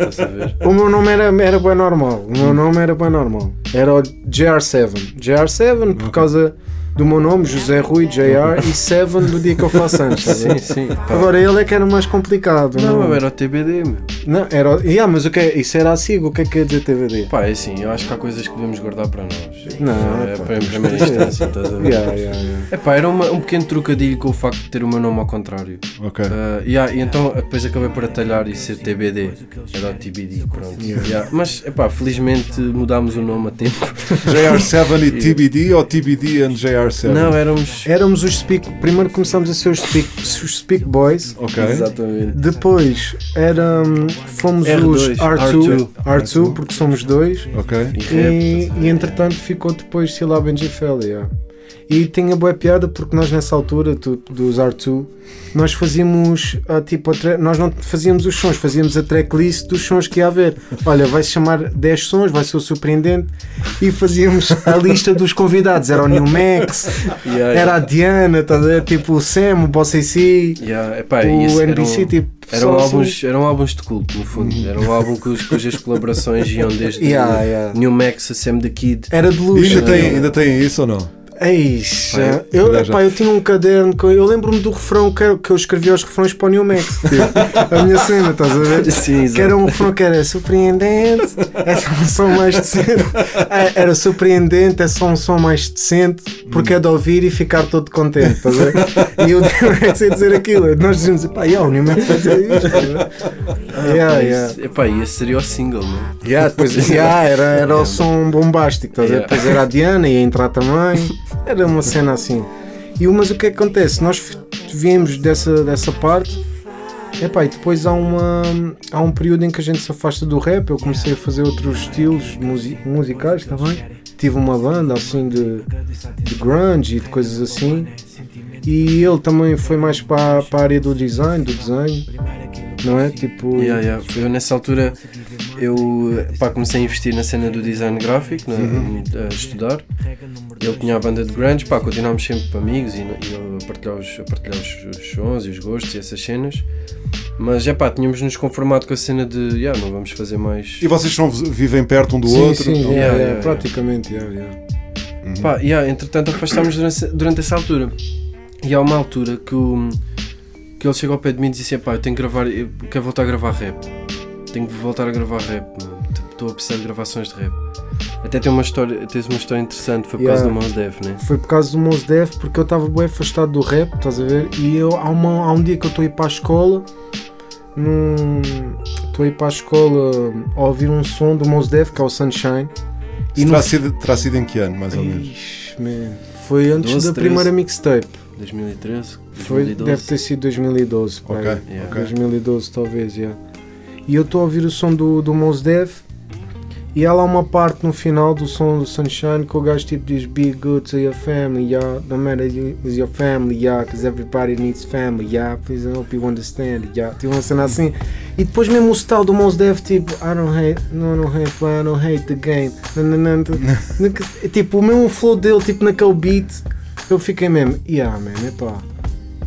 O meu nome era, era bem normal. O meu nome era bem normal. Era o JR7. JR7 por causa do meu nome, José Rui JR, e 7 do dia que eu faço anos. estás a ver? Sim, sim. pá. Agora ele é que era mais complicado. Não, não, eu era o TBD, meu. Não, era. Yeah, mas o que é, isso era a SIG, o que é que quer dizer TVD? Pá, é assim, eu acho que há coisas que devemos guardar para nós. Não, é, pá. para em primeira instância, estás a ver? Yeah, yeah, yeah. Epá, era uma- um pequeno trocadilho com o facto de ter o meu nome ao contrário. Ok. Ah, yeah, e então depois acabei por atalhar e ser TBD. Era o TBD, pronto. Yeah, Mas, epá, felizmente mudámos o nome a tempo. JR7 e TBD ou TBD and JR7? Não, éramos. Éramos os Speak. Primeiro começámos a ser os Speak, os speak Boys. Ok. Exatamente. Depois era, fomos R2, os R2, R2, R2, porque somos dois. Ok. E. E, e entretanto ficou depois Sila Benjifel, yeah. E tinha boa piada porque nós nessa altura tu- dos R2 nós fazíamos a, tipo a nós não fazíamos os sons, fazíamos a tracklist dos sons que ia haver. Olha, vai se chamar 10 sons, vai ser o surpreendente e fazíamos a lista dos convidados. Era o New Max, Yeah, era a Diana, tá a tipo o Sam, o Boss AC, Yeah, epá, e o eram- NBC, tipo Eram só assim. álbuns, eram álbuns de culto, no fundo. Era um álbum cuj- cujas colaborações iam desde Yeah, yeah. New Max a Sam the Kid. Era de E luxo. ainda tem, ainda tem isso ou não? Eixa, Vai, eu, já, já. epá, eu tinha um caderno, que eu, eu lembro-me do refrão que, eu- que eu escrevia os refrões para o New Max. tipo, a minha cena, estás a ver? Sim. Que era um refrão que era surpreendente, é só um som mais decente. É, Era surpreendente, é só um som mais decente, porque é de ouvir e ficar todo contente, estás a ver? E o New Max ia dizer aquilo. Nós dizíamos, pá, yeah, o New Max vai dizer isto. a ver? Yeah, yeah. Esse- Epá, e esse seria o single, não é? Yeah, depois, yeah, era, era o som bombástico, estás a ver? Depois era a Diana, ia entrar também, era uma cena assim. E, mas o que é que acontece? Nós viemos dessa, dessa parte, epá, e depois há, uma, há um período em que a gente se afasta do rap, eu comecei a fazer outros estilos musi- musicais também. Tive uma banda assim de, de grunge e de coisas assim. E ele também foi mais para, para a área do design, do desenho, não é? Tipo, Yeah, yeah. Eu nessa altura eu pá, comecei a investir na cena do design gráfico, na- Uhum. a estudar. Ele tinha a banda de grunge, pá, continuámos sempre amigos e, e eu a partilhar, os, a partilhar os, os sons e os gostos e essas cenas. Mas é pá, tínhamos nos conformado com a cena de yeah, não vamos fazer mais. E vocês não vivem perto um do sim, outro? sim, yeah, Yeah, yeah, yeah, praticamente, yeah, yeah. Pá, yeah, entretanto afastámos durante, durante essa altura. E há uma altura que, o, que ele chega ao pé de mim e diz assim: pá, eu tenho que gravar, eu quero voltar a gravar rap. Tenho que voltar a gravar rap, mano. Tipo, Estou a precisar de gravações de rap. Até tem uma história, tens uma história interessante, foi por causa do Yeah. Mos Def, né? Foi por causa do Mos Def, porque eu estava bem afastado do rap, estás a ver? E eu, há, uma, há um dia que eu estou a ir para a escola, estou a ir para a escola a ouvir um som do Mos Def, que é o Sunshine. No- terá, sido, terá sido em que ano, mais ou menos? Ixi, man. Foi antes 12, da 13. primeira mixtape. 2013, Foi, 2012. deve ter sido 2012. pá, Ok, aí. Yeah. ok. 2012 talvez, yeah. E eu estou a ouvir o som do, do Mos Def e há lá uma parte no final do som do Sunshine que o gajo tipo diz Be good to your family, yeah, no matter you, is your family, yeah, cause everybody needs family, yeah, please I hope you understand, yeah. Tipo uma cena assim. E depois mesmo o style do Mos Def tipo I don't hate, no, no hate, but I don't hate the game. Tipo o mesmo flow dele, tipo naquele beat, eu fiquei mesmo, yeah man, epá.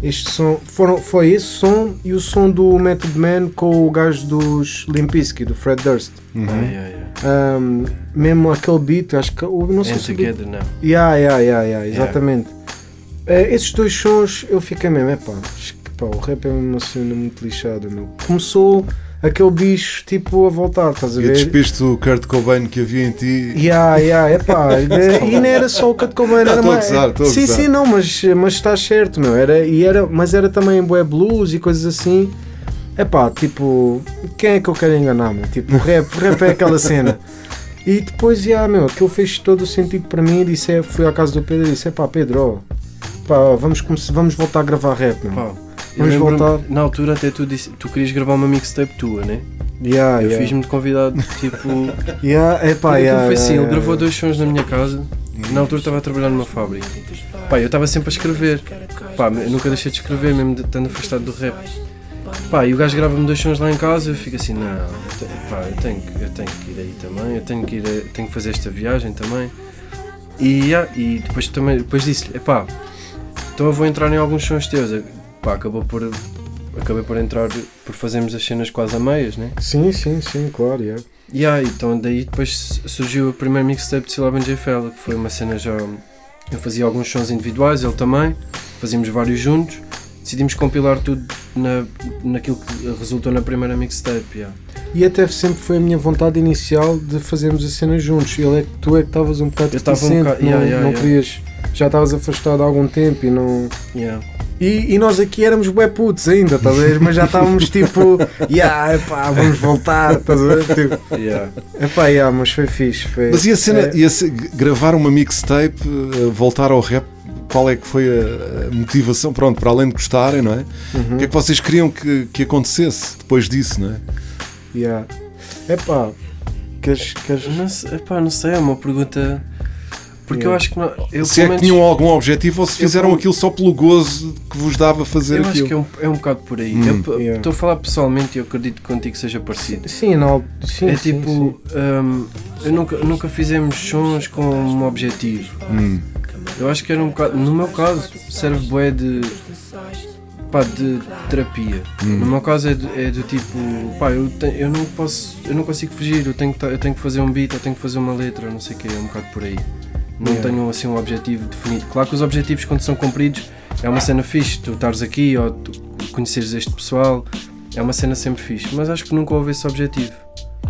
Este som, foram, foi esse som e o som do Method Man com o gajo dos Limp Bizkit, do Fred Durst. Uhum. Ah, yeah, yeah. Um, mesmo aquele beat, acho que o- não sei And se o beat- now. Yeah, yeah, yeah, yeah, exatamente. Eh, esses dois sons eu fiquei mesmo, epá, acho que, pá, o rap é uma cena muito lixada, meu. Começou aquele bicho tipo a voltar, estás a E ver? despiste o Kurt Cobain que havia em ti. Yeah, yeah, epá, e não era só o Cut Cobain, Ah, era mais. gozar, sim, sim, não, mas, mas estás certo, meu. Era, e era, mas era também bué blues e coisas assim. Epá, tipo, quem é que eu quero enganar, meu? Tipo, o rap, rap é aquela cena. E depois, yeah, meu, aquilo fez todo o sentido para mim. Disse, fui à casa do Pedro e disse: pá, Pedro, ó, pá, vamos, vamos voltar a gravar rap, meu. Pá, Vamos voltar. Na altura até tu disse, tu querias gravar uma mixtape tua, né? Yeah, eu yeah. fiz-me de convidado, tipo. Yeah, epá, yeah, foi assim, yeah, ele gravou yeah. dois sons na minha casa. Na altura estava a trabalhar numa fábrica. Pá, eu estava sempre a escrever. Pá, eu nunca deixei de escrever, mesmo estando afastado do rap. Pá, e o gajo grava-me dois sons lá em casa, eu fico assim, não, eu tenho, pá, eu tenho, que- eu tenho que ir aí também, eu tenho que ir, a- tenho que fazer esta viagem também. E, ah, e depois também, depois disse-lhe, epá, então eu vou entrar em alguns sons teus. Pá, acabou por, acabei por entrar, por fazermos as cenas quase a meias, né? Sim, sim, sim, claro, yeah. E aí, então daí depois surgiu o primeiro mixtape de Silaban J. Fella, que foi uma cena já. Eu fazia alguns sons individuais, ele também, fazíamos vários juntos, decidimos compilar tudo na, naquilo que resultou na primeira mixtape. yeah. E até sempre foi a minha vontade inicial de fazermos a cena juntos. Ele é tu é que estavas um bocado Eu estava um reticente, bocado- não, yeah, yeah, não yeah. querias. Já estavas afastado há algum tempo e não. Yeah. E, e nós aqui éramos bué putos ainda, estás a ver? Mas já estávamos tipo, yeah, epá, vamos voltar, estás a ver? Tipo, Yeah. epá, yeah, mas foi fixe. Foi, Mas e a cena, é, e a gravar uma mixtape, eh, voltar ao rap, qual é que foi a motivação? Pronto, para além de gostarem, não é? Uhum. O que é que vocês queriam que, que acontecesse depois disso, não é? yeah. Epá, queres, queres... Não epá, não sei, é uma pergunta. Porque eu acho que não, eu, se é que menos- tinham algum objetivo ou se eu, fizeram pelo- aquilo só pelo gozo que vos dava fazer eu acho aquilo. que é um, é um bocado por aí. Hum. Eu p- Yeah. Estou a falar pessoalmente e eu acredito que contigo seja parecido. Sim, não, sim, é sim, tipo, sim. hum, eu nunca, nunca fizemos sons com um objetivo. Hum. Eu acho que era um bocado, no meu caso, serve bué de, pá, de terapia. Hum. No meu caso é, de- é do tipo, pá, eu, te- eu não posso, eu não consigo fugir, eu tenho, que ta- eu tenho que fazer um beat, eu tenho que fazer uma letra, não sei o que, é um bocado por aí. Não Yeah. tenho assim um objetivo definido. Claro que os objetivos quando são cumpridos é uma cena fixe, tu estares aqui ou tu conheceres este pessoal, é uma cena sempre fixe, mas acho que nunca houve esse objetivo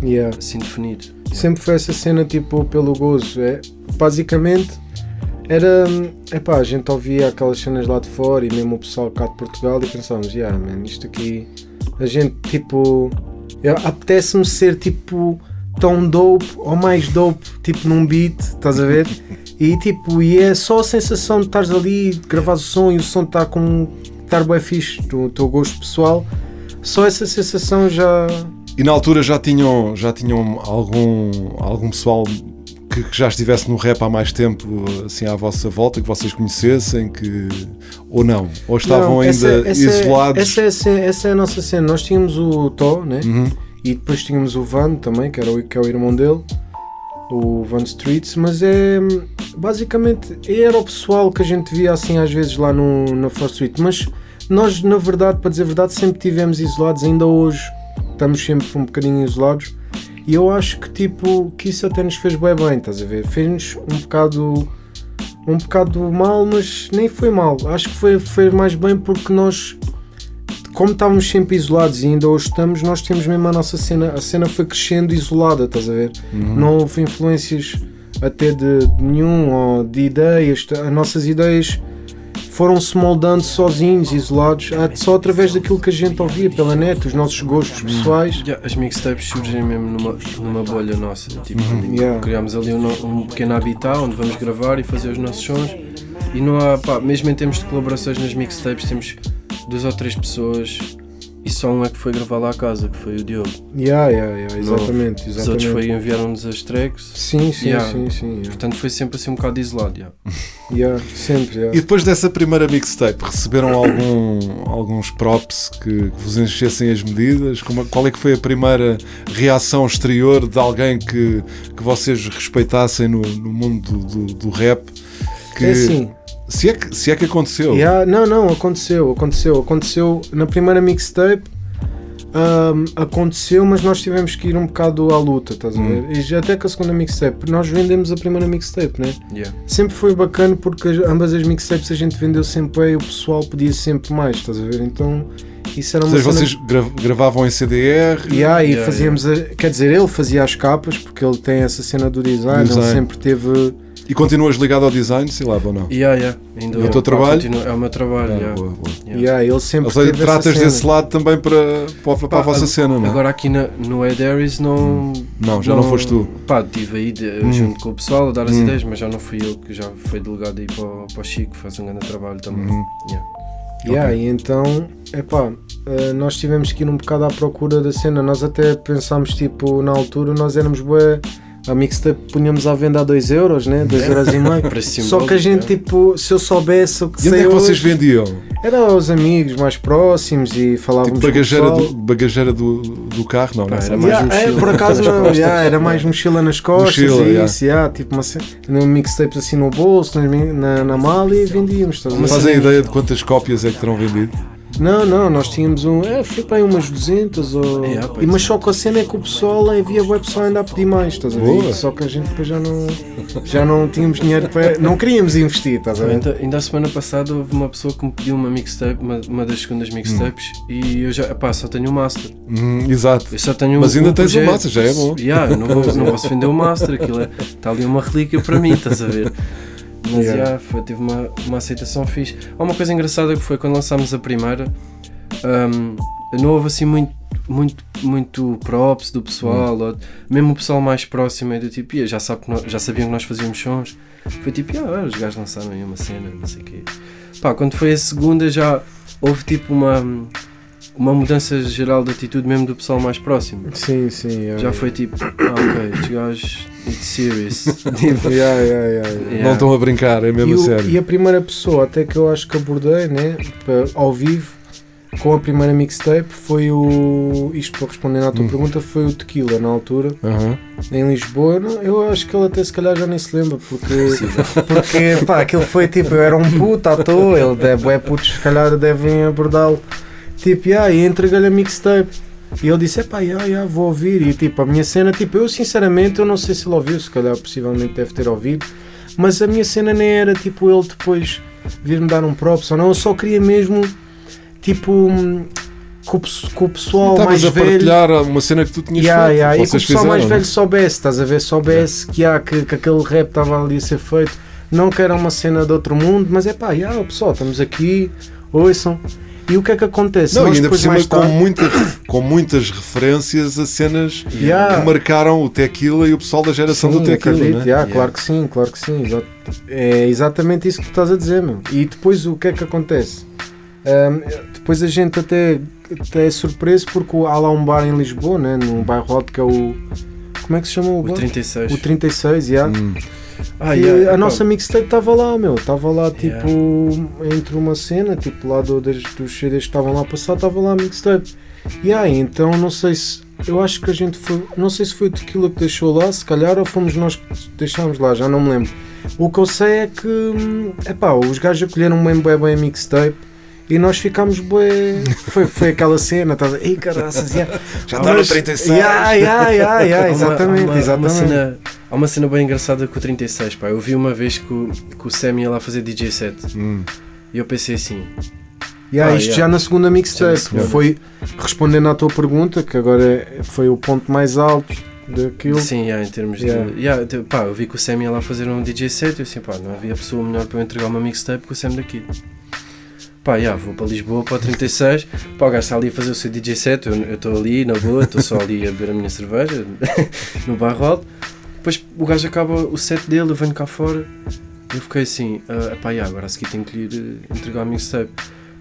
Yeah. assim definido. Sempre foi essa cena tipo pelo gozo. É, basicamente era. Epá, a gente ouvia aquelas cenas lá de fora e mesmo o pessoal cá de Portugal e pensávamos, yeah, man, isto aqui. A gente tipo. Apetece-me ser tipo tão dope ou mais dope, tipo num beat, estás a ver? E tipo, e é só a sensação de estares ali, de gravar o som e o som estar com. estar bem fixe, do teu gosto pessoal. Só essa sensação já. E na altura já tinham, já tinham algum, algum pessoal que, que já estivesse no rap há mais tempo assim à vossa volta, que vocês conhecessem, que ou não? Ou estavam Não, ainda essa- essa é- isolados? Essa, é a ce- essa é a nossa cena. Nós tínhamos o Tó, né? Uhum. E depois tínhamos o Van também, que, era o, que é o irmão dele, o Van Streets. Mas é basicamente era o pessoal que a gente via assim às vezes lá no, na First Street. Mas nós, na verdade, para dizer a verdade, sempre tivemos isolados, ainda hoje estamos sempre um bocadinho isolados. E eu acho que tipo que isso até nos fez bem bem, estás a ver? Fez-nos um bocado um bocado mal, mas nem foi mal. Acho que foi, foi mais bem porque nós, como estávamos sempre isolados e ainda hoje estamos, nós temos mesmo a nossa cena. A cena foi crescendo isolada, estás a ver? Não houve influências até de, de nenhum ou de ideias. As nossas ideias foram-se moldando sozinhos, isolados, só através daquilo que a gente ouvia pela net, os nossos gostos pessoais. Yeah, as mixtapes surgem mesmo numa, numa bolha nossa. Tipo, Yeah. criámos ali um, um pequeno habitat onde vamos gravar e fazer os nossos sons. E não há, pá, mesmo em termos de colaborações nas mixtapes, temos duas ou três pessoas e só um é que foi gravar lá à casa, que foi o Diogo. Yeah, yeah, yeah, exatamente, Os outros exatamente. foi enviaram-nos as tracks. Sim, sim, Yeah. sim, sim. Yeah. Portanto, foi sempre assim um bocado isolado. yeah. Yeah, sempre, yeah. E depois dessa primeira mixtape, receberam algum, alguns props que, que vos enchessem as medidas? Como- qual é que foi a primeira reação exterior de alguém que, que vocês respeitassem no, no mundo do, do- do rap? Que, É assim, se, é que, se é que aconteceu. Yeah, não, não, aconteceu, aconteceu, aconteceu na primeira mixtape. ahm, aconteceu, mas nós tivemos que ir um bocado à luta, estás a ver? E já até com a segunda mixtape, nós vendemos a primeira mixtape, né? Yeah. Sempre foi bacana porque as- ambas as mixtapes a gente vendeu sempre bem e o pessoal pedia sempre mais, estás a ver? Então isso era Ou uma seja, cena- vocês gra- gravavam em CDR? Yeah, e Yeah, fazíamos, a- quer dizer, ele fazia as capas porque ele tem essa cena do design, Design. ele sempre teve. E continuas ligado ao design, sei lá, ou não? Yeah, yeah. Ainda É o teu pá, trabalho? continua- é o meu trabalho. Ah, yeah. boa, boa. Yeah. Yeah, ele sempre Ou seja, tratas desse lado também para, para, para a Pá, vossa ag- cena, não é? Agora aqui na, no Ed Harris não. Não, já não foste tu. Pá, estive aí de- Hum. junto com o pessoal a dar as Hum. ideias, mas já não fui eu que já foi delegado aí para, o- para o Chico, faz um grande trabalho também. Uhum. Yeah. Yeah, e então, epá, eh, nós tivemos que ir um bocado à procura da cena. Nós até pensámos, tipo, na altura, nós éramos bué. A mixtape punhamos à venda a 2 euros, né? 2 euros e meio. Só que a gente, é. tipo, se eu soubesse o que E onde é que vocês hoje, vendiam? era aos amigos mais próximos e falávamos Tipo com o bagageira, do, bagageira do, do carro? Não, não era mais Yeah, é, mochila por acaso não, yeah, era mais mochila nas costas Mochila, e yeah. isso, yeah, tipo uma, no mixtapes assim no bolso, mi- na, na mala e vendíamos. estás a ver? Fazem ideia de quantas cópias é que terão vendido? Não, não, nós tínhamos um. É, foi para aí umas 200 ou. É, pá, e, mas só que a cena é que o pessoal havia web pessoal ainda a pedir mais, estás a ver? Só que a gente depois já não. Já não tínhamos dinheiro para. Não queríamos investir, estás a ver? Ainda, ainda a semana passada houve uma pessoa que me pediu uma mixtape, uma, uma das segundas mixtapes, e eu já, pá, só tenho o master. Hum, exato. Eu só tenho Mas o- ainda o tens o projeto. master, já é bom. Yeah, não, vou- não posso vender o master, aquilo é, está ali uma relíquia para mim, estás a ver? Mas Yeah. yeah, foi, teve uma, uma aceitação fixe. Há uma coisa engraçada que foi quando lançámos a primeira, hum, não houve assim muito, muito, muito props do pessoal, Hum. ou- mesmo o pessoal mais próximo é do tipo, "Ia, já, sabe que nós- já sabiam que nós fazíamos sons. Foi tipo, ah, os gajos lançaram aí uma cena, não sei o quê. Pá, quando foi a segunda já houve tipo uma, uma mudança geral de atitude mesmo do pessoal mais próximo. Sim, sim. Já foi tipo, ah, ok, estes gajos, serious. Tipo, Yeah, yeah, yeah, yeah. yeah. Não estão a brincar, é mesmo E, a o- sério. e a primeira pessoa até que eu acho que abordei, né, ao vivo, com a primeira mixtape, foi o. Isto para responder à tua Hum. pergunta, foi o Tequila na altura, Aham. em Lisboa. Não, Eu acho que ele até se calhar já nem se lembra, porque. porque pá, aquilo foi tipo, eu era um puto à toa, ele deve, é putos, se calhar devem abordá-lo. Tipo, yeah, e entreguei-lhe a mixtape. E ele disse, epá, yeah, yeah, vou ouvir. E tipo, a minha cena, tipo, eu sinceramente, eu não sei se ele ouviu, se calhar possivelmente deve ter ouvido, mas a minha cena nem era tipo ele depois vir-me dar um props ou não, eu só queria mesmo, tipo, hum, que o, pessoal mais a velho. partilhar uma cena que tu tinhas Yeah, feito. yeah, e que o pessoal mais não? velho soubesse, estás a ver? Soubesse que, há, que, que aquele rap estava ali a ser feito. Não que era uma cena de outro mundo, mas é pá, yeah, pessoal, estamos aqui, ouçam. E o que é que acontece? Não, Nós e ainda por cima com, tarde- muita, com muitas referências a cenas Yeah. que marcaram o Tequila e o pessoal da geração Sim, do Tequila. acredito, não é? yeah, Claro que sim, claro que sim. É exatamente isso que tu estás a dizer, meu. E depois o que é que acontece? Ahm, depois a gente até, até é surpreso porque há lá um bar em Lisboa, né, no bairro Alto, que é o. Como é que se chama o o bar? 36. O 36, yeah. Hum. Ah, E yeah, a nossa mixtape estava lá, meu. Estava lá, tipo, Yeah. entre uma cena, tipo, lá do, das, dos CDs que estavam lá a passar, estava lá a mixtape. E aí, então, não sei se. Eu acho que a gente foi. Não sei se foi o Tequila que deixou lá, se calhar, ou fomos nós que deixámos lá, já não me lembro. O que eu sei é que. É pá, os gajos acolheram bem, bem, bem a mixtape. E nós ficámos bué. Foi, foi aquela cena, estás a Ei, caraças, yeah. Já está no Mas- 36. Yeah, yeah, yeah, yeah, uma- exatamente, uma, uma, exatamente. cena, há uma cena bem engraçada com o 36, pá. Eu vi uma vez que o, que o Sam ia lá fazer DJ set Hum. e eu pensei assim, Yeah, Ah, isto yeah. já na segunda mixtape. Foi respondendo à tua pergunta, que agora é- foi o ponto mais alto daquilo. sim, yeah, em termos Yeah. de. Yeah, de- pá, eu vi que o Sam ia lá fazer um DJ set e eu assim, pá, não havia pessoa melhor para eu entregar uma mixtape que o Sam daqui. Pá, yeah, vou para Lisboa para o 36, pá, o gajo está ali a fazer o seu DJ set, eu eu estou ali na boa, estou só ali a beber a minha cerveja no bairro alto. Depois o gajo acaba o set dele, eu venho cá fora eu fiquei assim, ah, pá, yeah, agora a seguir tenho que lhe ir eh, entregar a mixtape.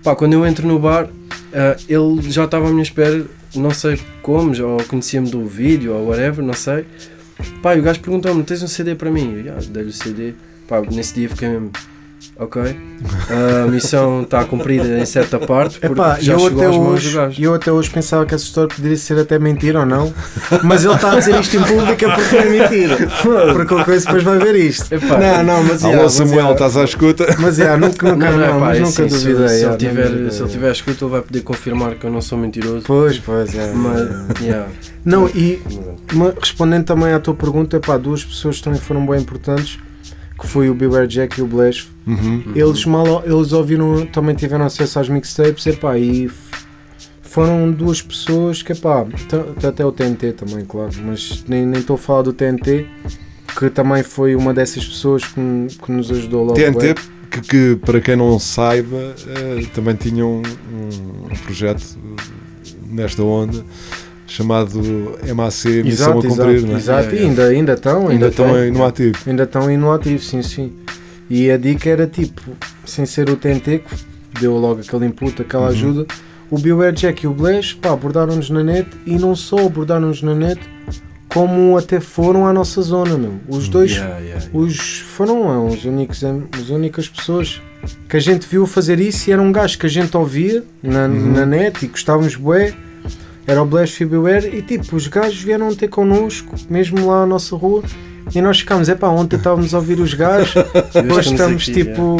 Pá, quando eu entro no bar, ah, ele já estava à minha espera, não sei como, já- ou conhecia-me do vídeo ou whatever, não sei. Pá, e o gajo perguntou-me: tens um CD para mim? Eu yeah, dei-lhe o CD. Pá, nesse dia fiquei mesmo. Ok, a missão está cumprida em certa parte, porque Epá, já eu chegou até, hoje, eu até hoje pensava que essa história poderia ser até mentira ou não, mas ele está a dizer isto em público é porque não é mentira. Porque qualquer coisa depois vai ver isto. Epá. Não, não, mas Alô mas, Samuel, estás à escuta? mas yeah, nunca, nunca, Não, não, não, é pá, mas é nunca se, duvidei. se, ele yeah, não tiver, se ele tiver escuta, ele vai poder confirmar que eu não sou mentiroso. Pois, pois, é. Mas, yeah. Não, e respondendo também à tua pergunta, pá, duas pessoas também foram bem importantes, que foi o Beware Jack e o Blash. Uhum. Eles mal eles ouviram, também tiveram acesso às mixtapes, epá, e foram duas pessoas que, epá, até o TNT também, claro, mas nem estou a falar do TNT, que também foi uma dessas pessoas que, que nos ajudou logo. TNT, que, que, para quem não saiba, eh, também tinha um, um- um projeto eh, nesta onda chamado MAC Missão a Cumprir, não é? exato, e ainda, ainda estão, Ainda estão no ativo. Ainda estão aí no ativo, sim, sim. E a dica era tipo, sem ser o TNT, que deu logo aquele input, aquela Uhum. ajuda, o Beware Jack e o Blaze, pá, abordaram-nos na net e não só abordaram-nos na net, como até foram à nossa zona, meu. Os dois, Yeah, yeah, yeah. os, foram é, os únicos, as únicas pessoas que a gente viu fazer isso e era um gajo que a gente ouvia na, Uhum. na net e gostávamos bué, era o Blash e o Beware e tipo, os gajos vieram ter connosco, mesmo lá na nossa rua, e nós ficámos, é pá, ontem estávamos a ouvir os gajos, hoje estamos estamos aqui, tipo,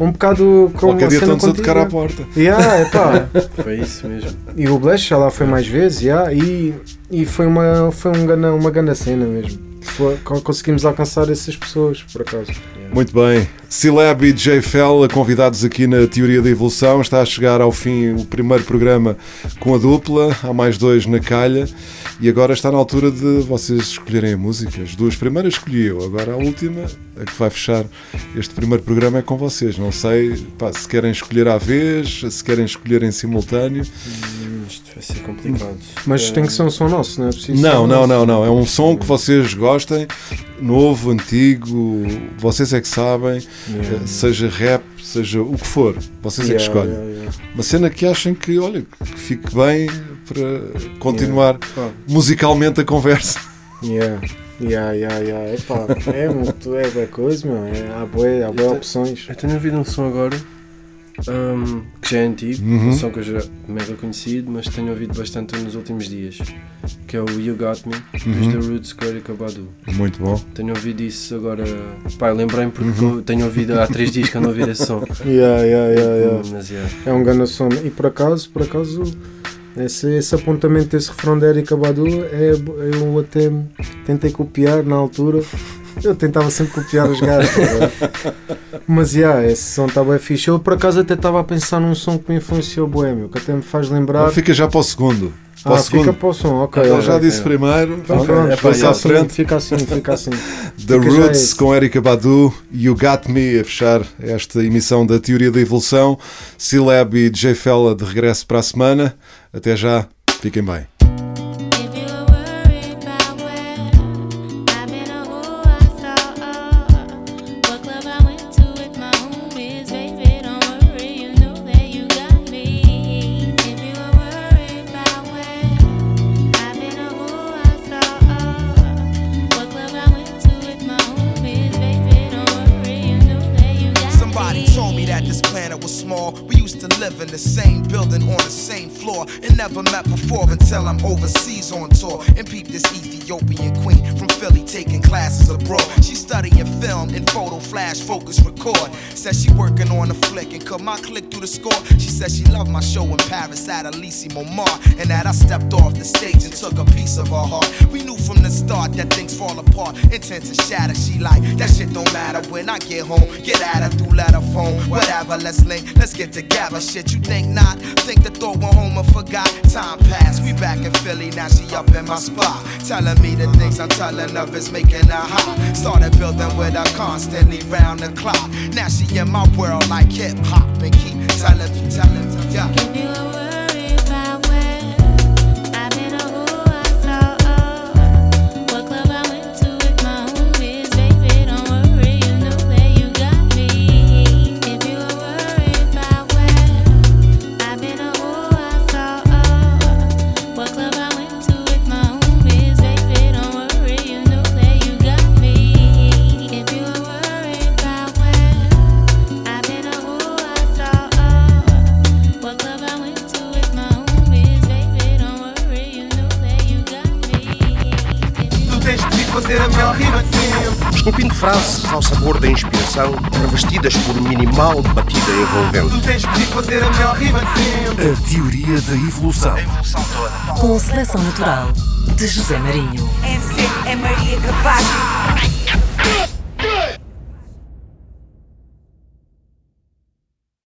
um bocado como Qualquer dia cena estão-nos a tocar à contigo. porta. Yeah, epá. Foi isso mesmo. E o Blash já lá foi mais vezes, yeah, e, e foi, uma, foi um gana, uma grande cena mesmo. Foi, co- conseguimos alcançar essas pessoas, por acaso. Muito bem. Cileb e J. Fell, convidados aqui na Teoria da Evolução. Está a chegar ao fim o primeiro programa com a dupla. Há mais dois na calha. E agora está na altura de vocês escolherem a música. As duas primeiras escolhi eu. Agora a última, a que vai fechar este primeiro programa, é com vocês. Não sei pá, se querem escolher à vez, se querem escolher em simultâneo. Ser complicado. Mas Eh, tem que ser um som nosso, não é preciso Não, um não, não, não. É um som que vocês gostem, novo, antigo, vocês é que sabem, Yeah. seja rap, seja o que for, vocês é que Yeah, escolhem. yeah, yeah. Uma cena que achem que, olha, que fique bem para continuar musicalmente a conversa. Yeah. Yeah, yeah, yeah. Epá, é muito, é boa coisa, meu. É, há boas opções. Eu tenho ouvido um som agora hum, que já é antigo, Uhum. um som que eu já mega conhecido, mas tenho ouvido bastante nos últimos dias, que é o You Got Me, Uhum. dos The Roots com Erika Badu. Muito bom. Tenho ouvido isso agora. Pá, eu lembrei-me porque Uhum. eu tenho ouvido há três dias que ando a ouvir esse som. Yeah, yeah, yeah, yeah. Hum, Mas yeah. É um grande som. E por acaso, por acaso, esse, esse apontamento desse refrão da Erika Badu, é, eu até tentei copiar na altura. Eu tentava sempre copiar os gajos. tá Mas yeah, esse som está bem fixe. Eu por acaso até estava a pensar num som que me influenciou Boêmio, que até me faz lembrar. Fica já para o segundo. Para o Ah, segundo. fica para o som, ok. Ok. já disse primeiro, Então, pronto, passa fica à frente. Fica assim, fica assim. The Fica Roots com Erika Badu, You Got Me a fechar esta emissão da Teoria da Evolução. C-Lab e J. Fella de regresso para a semana. Até já, fiquem bem. Never met before until I'm overseas on tour and peep this Ethiopian queen from Philly taking classes abroad. She studying film and photo flash focus record. Says she working on a flick and cut my click through the score. She says she loved my show in Paris at Elise Momar and that I stepped off the stage and took a piece of her heart. We knew from the start that things fall apart, intent to shatter. She like that shit don't matter when I get home. Get at her through letter phone, whatever. Let's link, let's get together. Shit, you think not? Think the thought went home and forgot. Time passed, we back in Philly. Now she up in my spot, telling me the things I'm telling of is making her hot. Started building with her constantly round the clock. Now she in my world like hip hop and keep telling me, telling me, yeah. Frases ao sabor da inspiração, revestidas por minimal batida envolvente. Tu tens de fazer a melhor rima de sempre. A teoria da evolução. Evolução toda. Com seleção natural de José Marinho. MC é Maria Capaz.